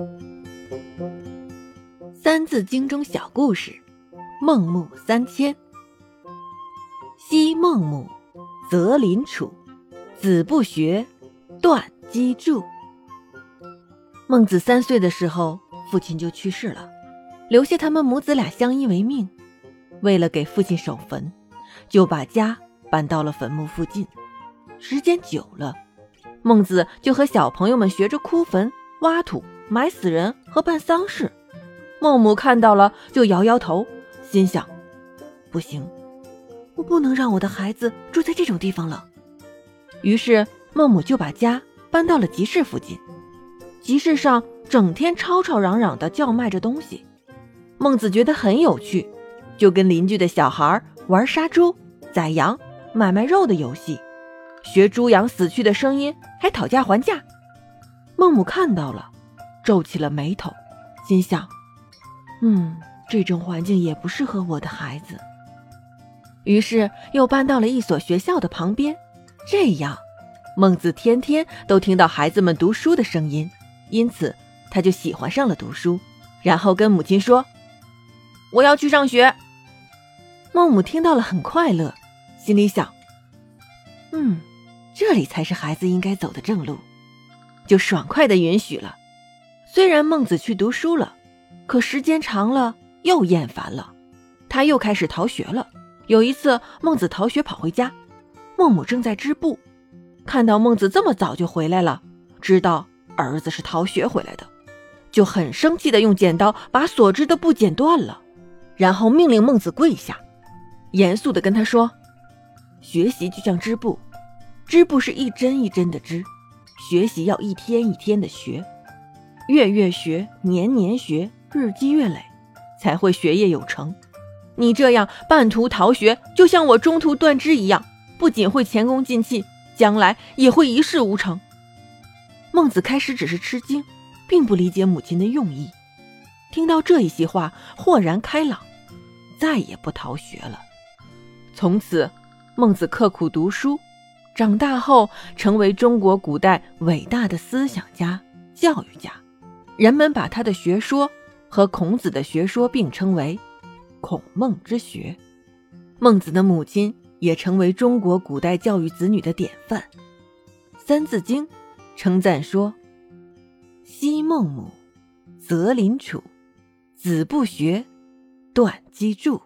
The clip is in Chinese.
《三字经》中小故事：孟母三迁。昔孟母，择邻处，子不学，断机杼。孟子三岁的时候，父亲就去世了，留下他们母子俩相依为命。为了给父亲守坟，就把家搬到了坟墓附近。时间久了，孟子就和小朋友们学着哭坟、挖土、埋死人和办丧事。孟母看到了，就摇摇头，心想：“不行，我不能让我的孩子住在这种地方了。”于是孟母就把家搬到了集市附近。集市上整天吵吵嚷嚷的叫卖着东西，孟子觉得很有趣，就跟邻居的小孩玩杀猪、宰羊、买卖肉的游戏，学猪羊死去的声音，还讨价还价。孟母看到了，皱起了眉头，心想。嗯，这种环境也不适合我的孩子。于是又搬到了一所学校的旁边，这样，孟子天天都听到孩子们读书的声音，因此他就喜欢上了读书。然后跟母亲说：“我要去上学。”孟母听到了很快乐，心里想：“嗯，这里才是孩子应该走的正路。”就爽快的允许了。虽然孟子去读书了。可时间长了，又厌烦了，他又开始逃学了。有一次，孟子逃学跑回家，孟母正在织布，看到孟子这么早就回来了，知道儿子是逃学回来的，就很生气的用剪刀把所织的布剪断了，然后命令孟子跪下，严肃的跟他说：“学习就像织布，织布是一针一针的织，学习要一天一天的学，月月学，年年学。”日积月累，才会学业有成。你这样半途逃学，就像我中途断肢一样，不仅会前功尽弃，将来也会一事无成。孟子开始只是吃惊，并不理解母亲的用意。听到这一席话，豁然开朗，再也不逃学了。从此，孟子刻苦读书，长大后成为中国古代伟大的思想家、教育家。人们把他的学说。和孔子的学说并称为“孔孟之学”，孟子的母亲也成为中国古代教育子女的典范。《三字经》称赞说：“昔孟母，择邻处，子不学，断机杼。”